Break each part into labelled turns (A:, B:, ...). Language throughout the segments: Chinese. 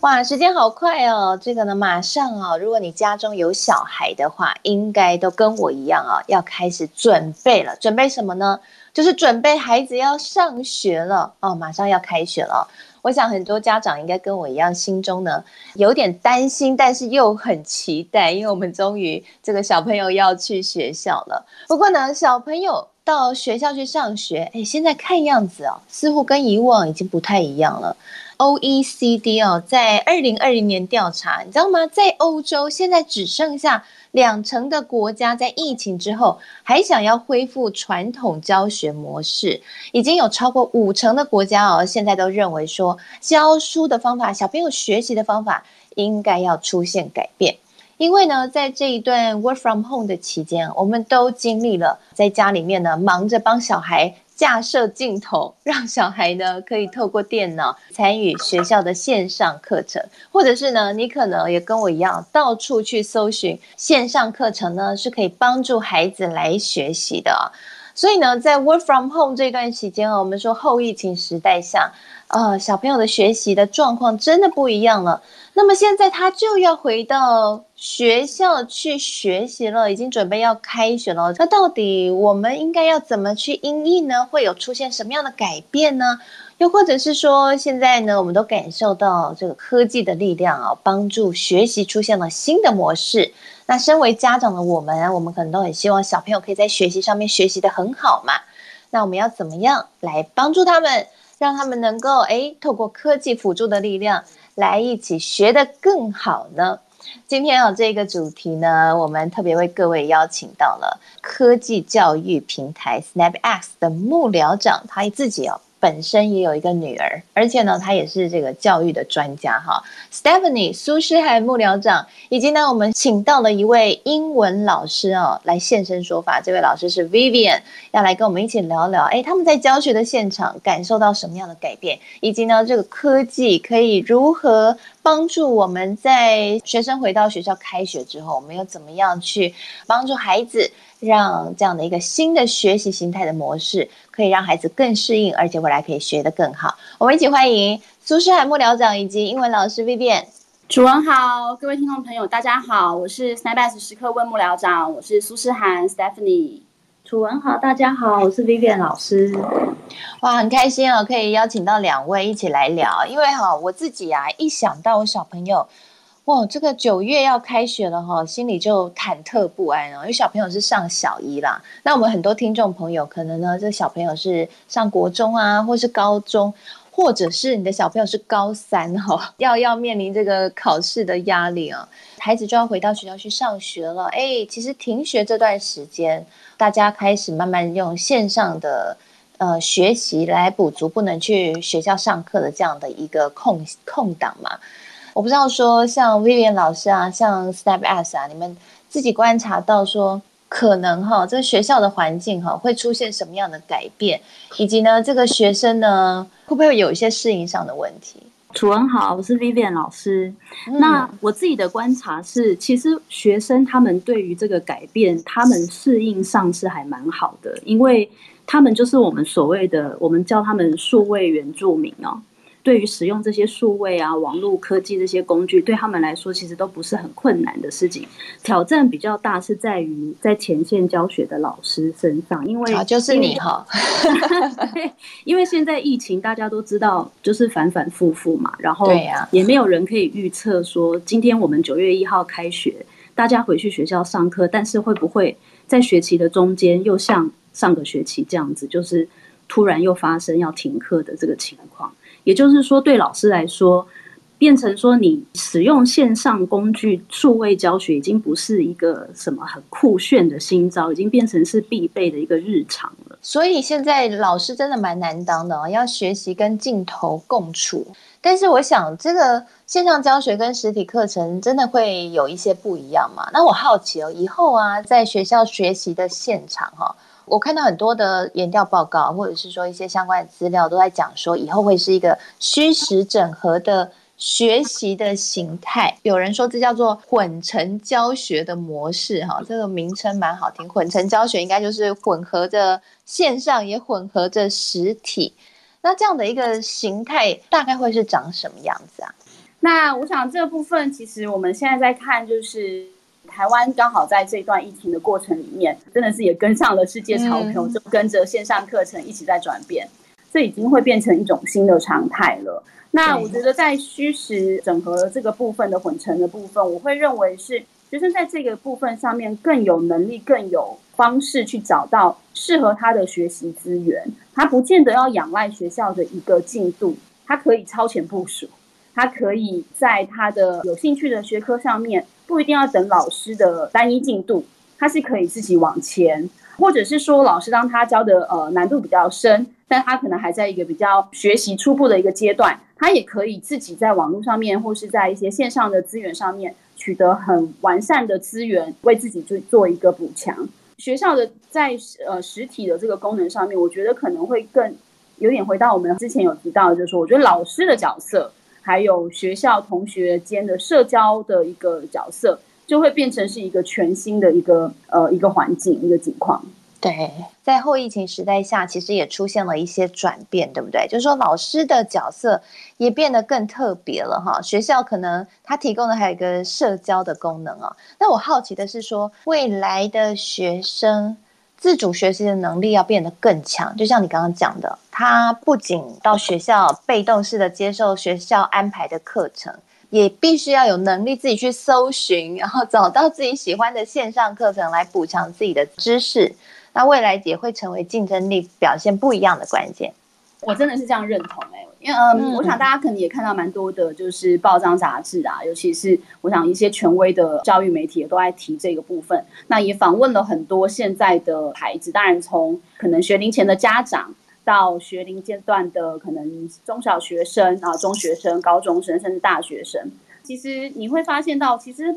A: 哇，时间好快哦！这个呢，马上啊，如果你家中有小孩的话，应该都跟我一样啊，要开始准备了。准备什么呢？就是准备孩子要上学了哦，马上要开学了。我想很多家长应该跟我一样，心中呢有点担心，但是又很期待，因为我们终于这个小朋友要去学校了。不过呢，小朋友到学校去上学，哎，现在看样子哦，似乎跟以往已经不太一样了。OECD 哦，在二零二零年调查，你知道吗？在欧洲现在只剩下两成的国家在疫情之后还想要恢复传统教学模式，已经有超过五成的国家哦，现在都认为说教书的方法、小朋友学习的方法应该要出现改变。因为呢，在这一段 work from home 的期间，我们都经历了在家里面呢，忙着帮小孩。架设镜头，让小孩呢可以透过电脑参与学校的线上课程，或者是呢，你可能也跟我一样，到处去搜寻线上课程呢，是可以帮助孩子来学习的。所以呢，在 work from home 这段期间啊，我们说后疫情时代下，呃，小朋友的学习的状况真的不一样了。那么现在他就要回到学校去学习了，已经准备要开学了。那到底我们应该要怎么去应应呢？会有出现什么样的改变呢？又或者是说，现在呢，我们都感受到这个科技的力量啊，帮助学习出现了新的模式。那身为家长的我们，我们可能都很希望小朋友可以在学习上面学习得很好嘛。那我们要怎么样来帮助他们，让他们能够诶透过科技辅助的力量，来一起学得更好呢？今天啊，这个主题呢，我们特别为各位邀请到了科技教育平台 SnapX 的幕僚长，他自己哦。本身也有一个女儿，而且呢，她也是这个教育的专家哈。Stephanie 苏诗涵幕僚长，以及呢，我们请到了一位英文老师哦，来现身说法。这位老师是 Vivian，要来跟我们一起聊聊，哎，他们在教学的现场感受到什么样的改变，以及呢，这个科技可以如何帮助我们在学生回到学校开学之后，我们又怎么样去帮助孩子？让这样的一个新的学习形态的模式，可以让孩子更适应，而且未来可以学得更好。我们一起欢迎苏诗涵幕僚长以及英文老师 Vivian。
B: 楚文好，各位听众朋友，大家好，我是 SnapX 时刻问幕僚长，我是苏诗涵 Stephanie。
C: 楚文好，大家好，我是 Vivian 老师。
A: 哇，很开心哦，可以邀请到两位一起来聊，因为哈，我自己啊，一想到我小朋友。哇，这个九月要开学了哈，心里就忐忑不安哦。因为小朋友是上小一啦，那我们很多听众朋友可能呢，这小朋友是上国中啊，或是高中，或者是你的小朋友是高三哈，要要面临这个考试的压力啊，孩子就要回到学校去上学了。哎，其实停学这段时间，大家开始慢慢用线上的呃学习来补足不能去学校上课的这样的一个空空档嘛。我不知道说像 Vivian 老师啊，像 Step S 啊，你们自己观察到说可能哈，这个学校的环境哈会出现什么样的改变，以及呢，这个学生呢会不会有一些适应上的问题？
C: 楚文好，我是 Vivian 老师。嗯、那我自己的观察是，其实学生他们对于这个改变，他们适应上是还蛮好的，因为他们就是我们所谓的，我们叫他们数位原住民哦。对于使用这些数位啊、网络科技这些工具，对他们来说其实都不是很困难的事情。挑战比较大是在于在前线教学的老师身上，因为、
A: 啊、就是你哈，
C: 因为现在疫情大家都知道，就是反反复复嘛，然后也没有人可以预测说今天我们九月一号开学，大家回去学校上课，但是会不会在学期的中间又像上个学期这样子，就是突然又发生要停课的这个情况？也就是说，对老师来说，变成说你使用线上工具、数位教学，已经不是一个什么很酷炫的新招，已经变成是必备的一个日常了。
A: 所以现在老师真的蛮难当的哦，要学习跟镜头共处。但是我想，这个线上教学跟实体课程真的会有一些不一样嘛？那我好奇哦，以后啊，在学校学习的现场哈。我看到很多的研调报告，或者是说一些相关的资料，都在讲说以后会是一个虚实整合的学习的形态。有人说这叫做混成教学的模式，哈，这个名称蛮好听。混成教学应该就是混合着线上，也混合着实体。那这样的一个形态，大概会是长什么样子啊？
B: 那我想这部分，其实我们现在在看，就是台湾刚好在这段疫情的过程里面，真的是也跟上了世界潮流，嗯、就跟着线上课程一起在转变，这已经会变成一种新的常态了。那我觉得在虚实整合这个部分的混成的部分，我会认为是学生在这个部分上面更有能力、更有方式去找到适合他的学习资源，他不见得要仰赖学校的一个进度，他可以超前部署。他可以在他的有兴趣的学科上面，不一定要等老师的单一进度，他是可以自己往前，或者是说老师当他教的呃难度比较深，但他可能还在一个比较学习初步的一个阶段，他也可以自己在网络上面或是在一些线上的资源上面取得很完善的资源，为自己做做一个补强。学校的在呃实体的这个功能上面，我觉得可能会更有点回到我们之前有提到，就是说我觉得老师的角色。还有学校同学间的社交的一个角色，就会变成是一个全新的一个呃一个环境一个情况。
A: 对，在后疫情时代下，其实也出现了一些转变，对不对？就是说老师的角色也变得更特别了哈。学校可能它提供的还有一个社交的功能啊。那我好奇的是说，未来的学生。自主学习的能力要变得更强，就像你刚刚讲的，他不仅到学校被动式的接受学校安排的课程，也必须要有能力自己去搜寻，然后找到自己喜欢的线上课程来补强自己的知识。那未来也会成为竞争力表现不一样的关键。
B: 我真的是这样认同哎、因为嗯，我想大家可能也看到蛮多的，就是报章杂志啊，尤其是我想一些权威的教育媒体也都在提这个部分。那也访问了很多现在的孩子，当然从可能学龄前的家长到学龄阶段的可能中小学生啊、中学生、高中生，甚至大学生。其实你会发现到，其实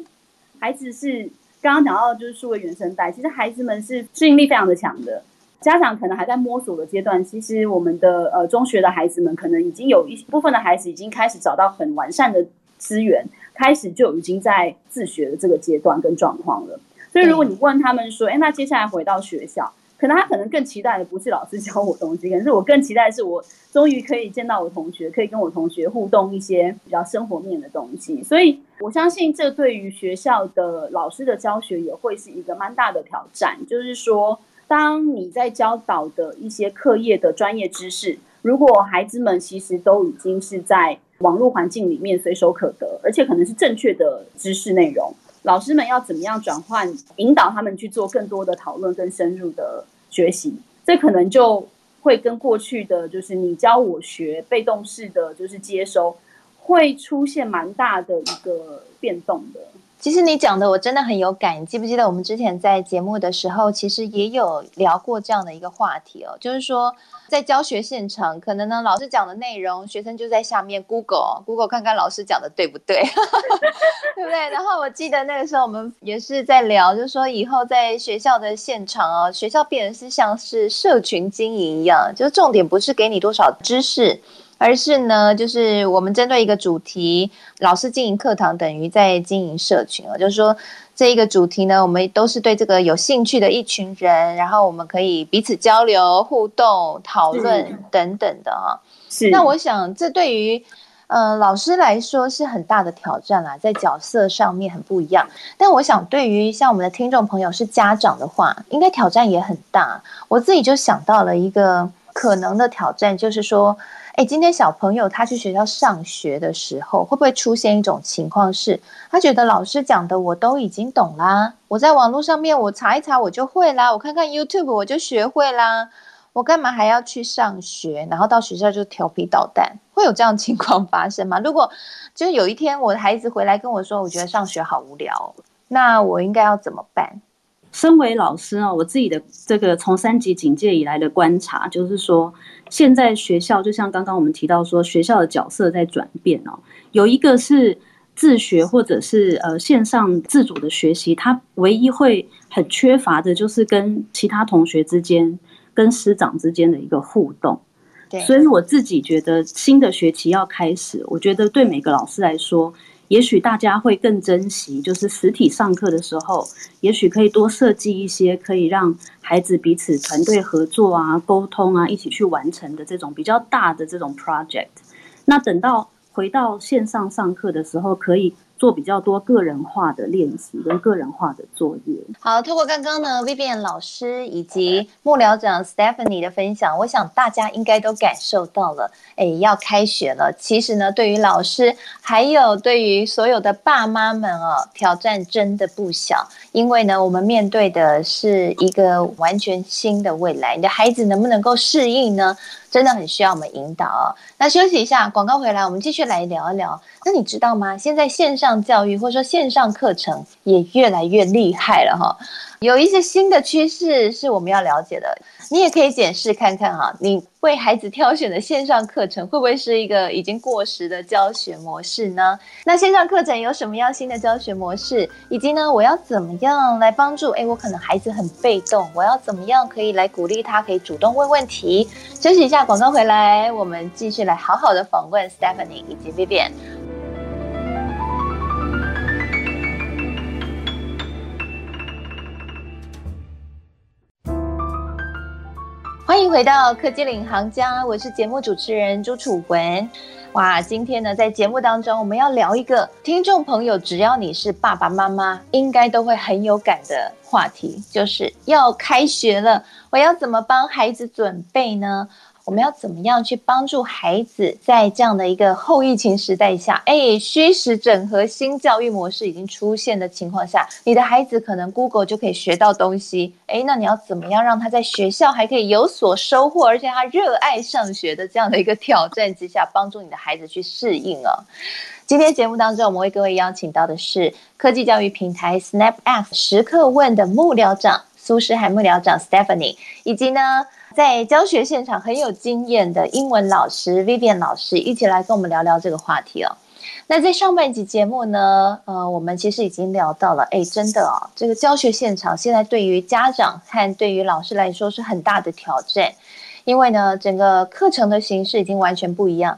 B: 孩子是刚刚讲到就是数位原生代，其实孩子们是适应力非常的强的。家长可能还在摸索的阶段，其实我们的呃中学的孩子们，可能已经有一部分的孩子已经开始找到很完善的资源，开始就已经在自学的这个阶段跟状况了。所以如果你问他们说，哎，那接下来回到学校，可能他可能更期待的不是老师教我东西，可是我更期待的是我终于可以见到我同学，可以跟我同学互动一些比较生活面的东西。所以我相信这对于学校的老师的教学也会是一个蛮大的挑战，就是说。当你在教导的一些课业的专业知识，如果孩子们其实都已经是在网络环境里面随手可得，而且可能是正确的知识内容，老师们要怎么样转换，引导他们去做更多的讨论、更深入的学习，这可能就会跟过去的就是你教我学、被动式的就是接收，会出现蛮大的一个变动的。
A: 其实你讲的我真的很有感，你记不记得我们之前在节目的时候，其实也有聊过这样的一个话题哦，就是说在教学现场，可能呢老师讲的内容，学生就在下面 Google Google 看看老师讲的对不对，对不对？然后我记得那个时候我们也是在聊，就是说以后在学校的现场哦，学校变成是像是社群经营一样，就是重点不是给你多少知识。而是呢，就是我们针对一个主题，老师经营课堂等于在经营社群哦。就是说，这一个主题呢，我们都是对这个有兴趣的一群人，然后我们可以彼此交流、互动、讨论等等的哈。是。那我想，这对于呃老师来说是很大的挑战啦，在角色上面很不一样。但我想，对于像我们的听众朋友是家长的话，应该挑战也很大。我自己就想到了一个可能的挑战，就是说。哎，今天小朋友他去学校上学的时候，会不会出现一种情况是，他觉得老师讲的我都已经懂啦，我在网络上面我查一查我就会啦，我看看 YouTube 我就学会啦，我干嘛还要去上学？然后到学校就调皮捣蛋，会有这样情况发生吗？如果就是有一天我的孩子回来跟我说，我觉得上学好无聊，那我应该要怎么办？
C: 身为老师啊，我自己的这个从三级警戒以来的观察，就是说，现在学校就像刚刚我们提到说，学校的角色在转变哦。有一个是自学或者是呃线上自主的学习，它唯一会很缺乏的就是跟其他同学之间、跟师长之间的一个互动。对，所以我自己觉得新的学期要开始，我觉得对每个老师来说，也许大家会更珍惜，就是实体上课的时候，也许可以多设计一些可以让孩子彼此团队合作啊、沟通啊、一起去完成的这种比较大的这种 project。那等到回到线上上课的时候，可以做比较多个人化的练习跟个人化的作业。
A: 好，透过刚刚呢，Vivian 老师以及幕僚长 Stephanie 的分享，我想大家应该都感受到了，哎，要开学了。其实呢，对于老师，还有对于所有的爸妈们哦，挑战真的不小。因为呢，我们面对的是一个完全新的未来，你的孩子能不能够适应呢？真的很需要我们引导哦。那休息一下，广告回来，我们继续来聊一聊。那你知道吗？现在线上教育或者说线上课程也越来越厉害了哈。有一些新的趋势是我们要了解的，你也可以检视看看哈，你为孩子挑选的线上课程会不会是一个已经过时的教学模式呢？那线上课程有什么样新的教学模式？以及呢，我要怎么样来帮助？诶，我可能孩子很被动，我要怎么样可以来鼓励他，可以主动问问题？休息一下，广告回来，我们继续来好好的访问 Stephanie 以及 Vivian。欢迎回到科技领航家，我是节目主持人朱楚文。哇，今天呢，在节目当中，我们要聊一个听众朋友，只要你是爸爸妈妈，应该都会很有感的话题，就是要开学了，我要怎么帮孩子准备呢？我们要怎么样去帮助孩子在这样的一个后疫情时代下，哎，虚实整合新教育模式已经出现的情况下，你的孩子可能 Google 就可以学到东西，哎，那你要怎么样让他在学校还可以有所收获，而且他热爱上学的这样的一个挑战之下，帮助你的孩子去适应哦。今天节目当中，我们为各位邀请到的是科技教育平台 SnapX 时刻问的幕僚长苏诗涵幕僚长 Stephanie，以及呢。在教学现场很有经验的英文老师 Vivian 老师一起来跟我们聊聊这个话题哦。那在上半集节目呢，呃，我们其实已经聊到了，哎，真的哦，这个教学现场现在对于家长和对于老师来说是很大的挑战，因为呢，整个课程的形式已经完全不一样，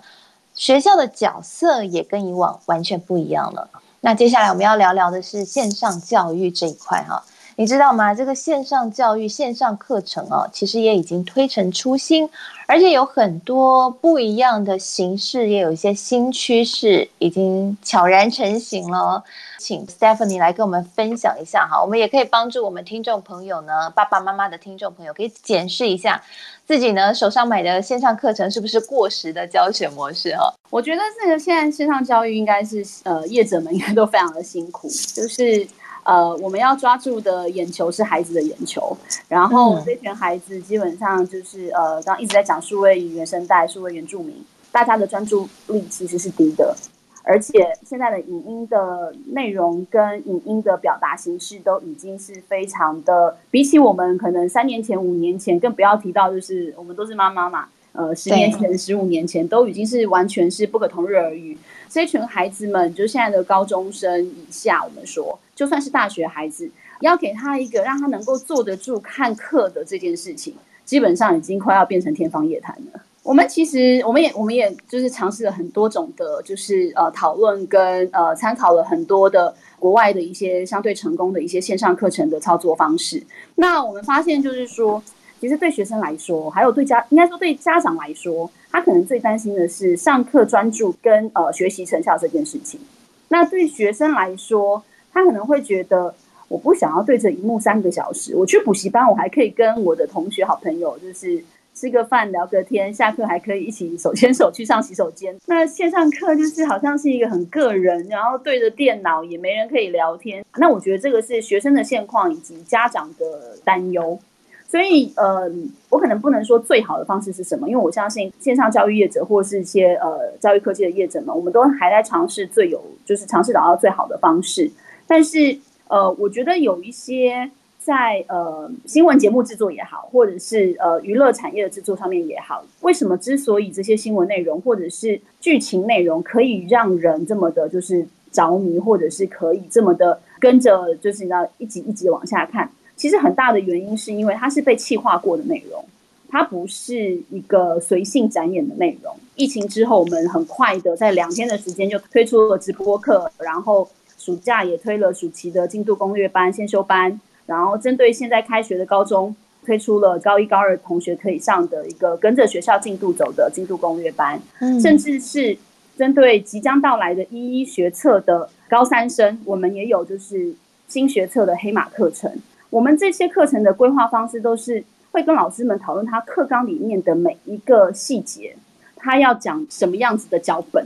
A: 学校的角色也跟以往完全不一样了。那接下来我们要聊聊的是线上教育这一块哈。你知道吗？这个线上教育、线上课程哦，其实也已经推陈出新，而且有很多不一样的形式，也有一些新趋势已经悄然成型了。请 Stephanie 来跟我们分享一下哈，我们也可以帮助我们听众朋友呢，爸爸妈妈的听众朋友可以检视一下自己呢手上买的线上课程是不是过时的教学模式哈。
B: 我觉得这个现在线上教育应该是呃业者们应该都非常的辛苦，就是。呃，我们要抓住的眼球是孩子的眼球，然后这群孩子基本上就是呃，刚刚一直在讲数位原生代、数位原住民，大家的专注力其实是低的，而且现在的影音的内容跟影音的表达形式都已经是非常的，比起我们可能三年前、五年前，更不要提到就是我们都是妈妈嘛，呃，十年前、十五年前都已经是完全是不可同日而语。这群孩子们，就现在的高中生以下，我们说。就算是大学孩子，要给他一个让他能够坐得住看课的这件事情，基本上已经快要变成天方夜谭了。我们其实，我们也，我们也就是尝试了很多种的，就是呃讨论跟呃参考了很多的国外的一些相对成功的一些线上课程的操作方式。那我们发现，就是说，其实对学生来说，还有对家，应该说对家长来说，他可能最担心的是上课专注跟呃学习成效这件事情。那对学生来说，他可能会觉得，我不想要对着荧幕三个小时。我去补习班，我还可以跟我的同学、好朋友，就是吃个饭、聊个天，下课还可以一起手牵手去上洗手间。那线上课就是好像是一个很个人，然后对着电脑也没人可以聊天。那我觉得这个是学生的现况以及家长的担忧。所以，呃，我可能不能说最好的方式是什么，因为我相信线上教育业者或是一些呃教育科技的业者们，我们都还在尝试最有，就是尝试找到最好的方式。但是，呃，我觉得有一些在呃新闻节目制作也好，或者是呃娱乐产业的制作上面也好，为什么之所以这些新闻内容或者是剧情内容可以让人这么的，就是着迷，或者是可以这么的跟着，就是你知道一集一集往下看。其实很大的原因是因为它是被气化过的内容，它不是一个随性展演的内容。疫情之后，我们很快的在两天的时间就推出了直播课，然后暑假也推了暑期的进度攻略班、先修班，然后针对现在开学的高中。推出了高一高二同学可以上的一个跟着学校进度走的进度攻略班，嗯，甚至是针对即将到来的一一学测的高三生，我们也有就是新学测的黑马课程。我们这些课程的规划方式都是会跟老师们讨论他课纲里面的每一个细节，他要讲什么样子的脚本，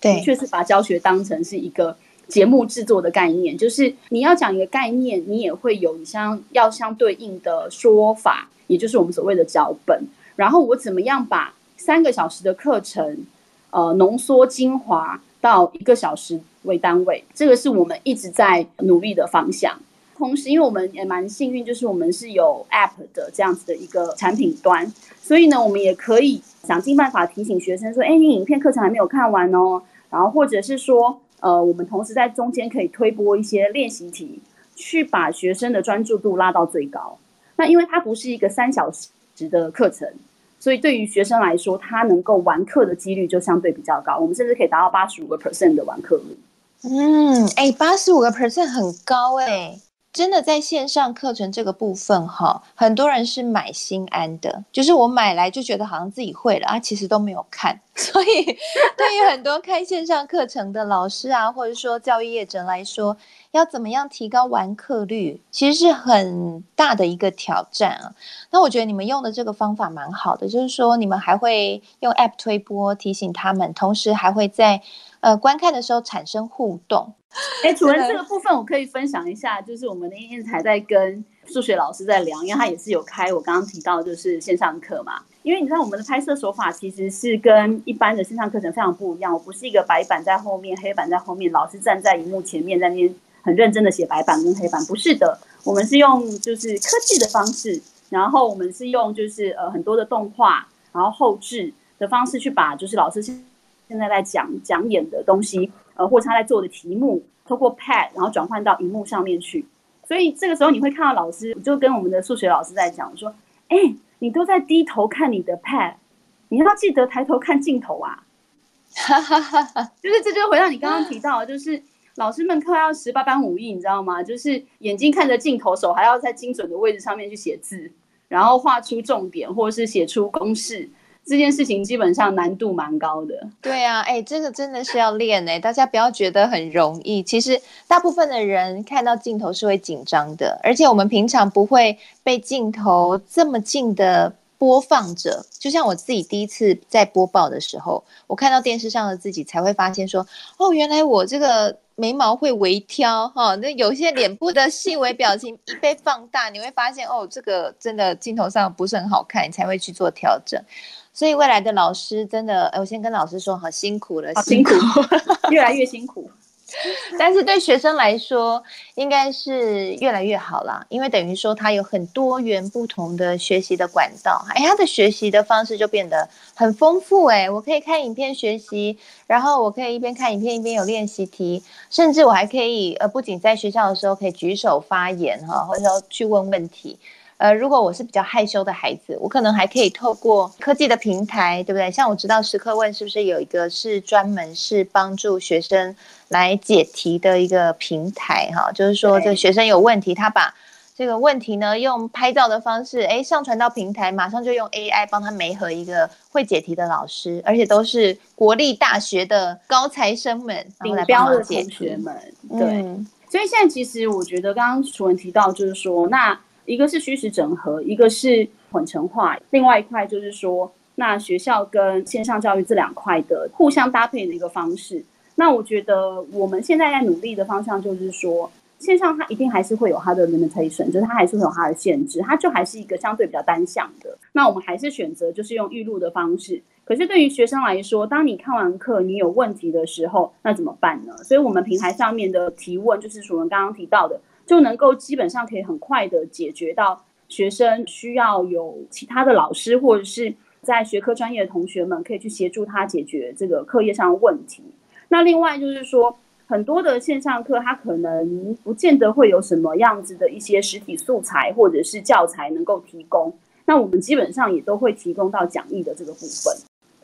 B: 对，的确是把教学当成是一个。节目制作的概念，就是你要讲一个概念，你也会有相要相对应的说法，也就是我们所谓的脚本。然后我怎么样把三个小时的课程，呃，浓缩精华到一个小时为单位，这个是我们一直在努力的方向。同时，因为我们也蛮幸运，就是我们是有 App 的这样子的一个产品端，所以呢，我们也可以想尽办法提醒学生说：“哎，你影片课程还没有看完哦。”然后或者是说。呃，我们同时在中间可以推播一些练习题，去把学生的专注度拉到最高。那因为它不是一个三小时的课程，所以对于学生来说，他能够完课的几率就相对比较高。我们甚至可以达到八十五个 percent 的完课率。
A: 嗯，哎，八十五个 percent 很高哎。真的在线上课程这个部分哈，很多人是买心安的，就是我买来就觉得好像自己会了啊，其实都没有看。所以对于很多开线上课程的老师啊，或者说教育业者来说，要怎么样提高完课率，其实是很大的一个挑战啊。那我觉得你们用的这个方法蛮好的，就是说你们还会用 App 推播提醒他们，同时还会在呃观看的时候产生互动。
B: 哎，主任，这个部分我可以分享一下，就是我们那天才在跟数学老师在聊，因为他也是有开我刚刚提到就是线上课嘛。因为你知道我们的拍摄手法其实是跟一般的线上课程非常不一样，我不是一个白板在后面，黑板在后面，老师站在荧幕前面在那边很认真的写白板跟黑板，不是的，我们是用就是科技的方式，然后我们是用就是呃很多的动画，然后后置的方式去把就是老师现现在在讲讲演的东西。呃，或者他在做的题目，透过 Pad 然后转换到荧幕上面去，所以这个时候你会看到老师就跟我们的数学老师在讲说：“哎，你都在低头看你的 Pad，你要记得抬头看镜头啊！”哈哈哈哈，就是这就回到你刚刚提到，就是老师们快要十八般武艺，你知道吗？就是眼睛看着镜头，手还要在精准的位置上面去写字，然后画出重点，或者是写出公式。这件事情基本上难度蛮高的。
A: 对啊，哎，这个真的是要练哎，大家不要觉得很容易。其实大部分的人看到镜头是会紧张的，而且我们平常不会被镜头这么近的播放着。就像我自己第一次在播报的时候，我看到电视上的自己，才会发现说，哦，原来我这个眉毛会微挑哈，那有些脸部的细微表情一被放大，你会发现哦，这个真的镜头上不是很好看，你才会去做调整。所以未来的老师真的，我先跟老师说，好辛苦了，
B: 辛苦，越来越辛苦。
A: 但是对学生来说，应该是越来越好啦，因为等于说他有很多元不同的学习的管道，哎，他的学习的方式就变得很丰富。哎，我可以看影片学习，然后我可以一边看影片一边有练习题，甚至我还可以呃，不仅在学校的时候可以举手发言哈，或者说去问问题。呃，如果我是比较害羞的孩子，我可能还可以透过科技的平台，对不对？像我知道时刻问是不是有一个是专门是帮助学生来解题的一个平台哈？就是说，这个学生有问题，他把这个问题呢用拍照的方式，哎，上传到平台，马上就用 AI 帮他媒合一个会解题的老师，而且都是国立大学的高材生们，
B: 顶标的同学们。对，嗯、所以现在其实我觉得，刚刚楚文提到，就是说那。一个是虚实整合，一个是混成化，另外一块就是说，那学校跟线上教育这两块的互相搭配的一个方式。那我觉得我们现在在努力的方向就是说，线上它一定还是会有它的 limitation，就是它还是会有它的限制，它就还是一个相对比较单向的。那我们还是选择就是用预录的方式。可是对于学生来说，当你看完课你有问题的时候，那怎么办呢？所以我们平台上面的提问就是我们刚刚提到的。就能够基本上可以很快的解决到学生需要有其他的老师或者是在学科专业的同学们可以去协助他解决这个课业上的问题。那另外就是说，很多的线上课，它可能不见得会有什么样子的一些实体素材或者是教材能够提供。那我们基本上也都会提供到讲义的这个部分。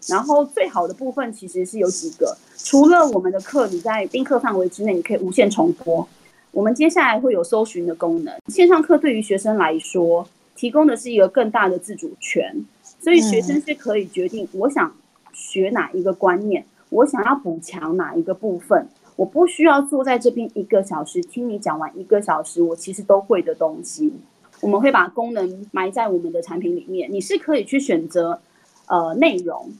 B: 然后最好的部分其实是有几个，除了我们的课你在宾课范围之内，你可以无限重播。我们接下来会有搜寻的功能。线上课对于学生来说，提供的是一个更大的自主权，所以学生是可以决定我想学哪一个观念，我想要补强哪一个部分。我不需要坐在这边一个小时听你讲完一个小时，我其实都会的东西。我们会把功能埋在我们的产品里面，你是可以去选择呃内容。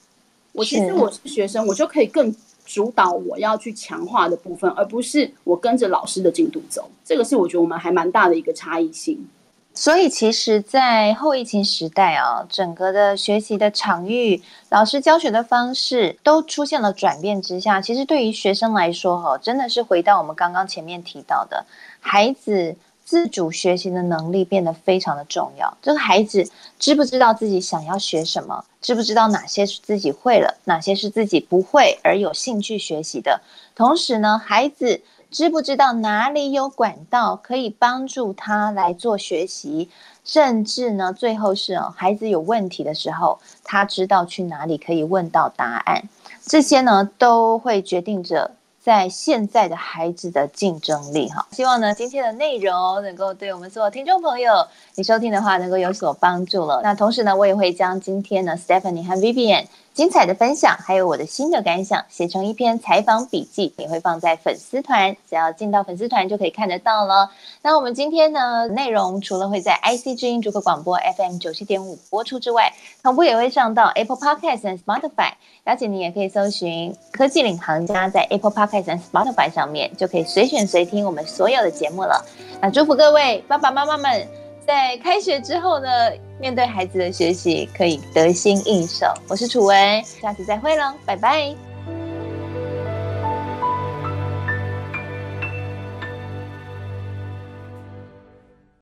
B: 我其实我是学生，我就可以更主导我要去强化的部分，而不是我跟着老师的进度走。这个是我觉得我们还蛮大的一个差异性。
A: 所以，其实，在后疫情时代啊，整个的学习的场域、老师教学的方式都出现了转变之下，其实对于学生来说，哈，真的是回到我们刚刚前面提到的，孩子。自主学习的能力变得非常的重要。这个孩子知不知道自己想要学什么？知不知道哪些是自己会了，哪些是自己不会而有兴趣学习的？同时呢，孩子知不知道哪里有管道可以帮助他来做学习？甚至呢，最后是哦，孩子有问题的时候，他知道去哪里可以问到答案。这些呢，都会决定着。在现在的孩子的竞争力，哈，希望呢今天的内容能够对我们所有听众朋友，你收听的话能够有所帮助了。那同时呢，我也会将今天呢 Stephanie 和 Vivian 精彩的分享，还有我的新的感想，写成一篇采访笔记，也会放在粉丝团，只要进到粉丝团就可以看得到了。那我们今天呢内容除了会在 IC 之音主客广播 FM 九七点五播出之外，同步也会上到 Apple Podcast 和 Spotify。而且你也可以搜寻“科技领航家”在 Apple Podcast 和 Spotify 上面，就可以随选随听我们所有的节目了。那祝福各位爸爸妈妈们在开学之后呢，面对孩子的学习可以得心应手。我是楚文，下次再会喽，拜拜。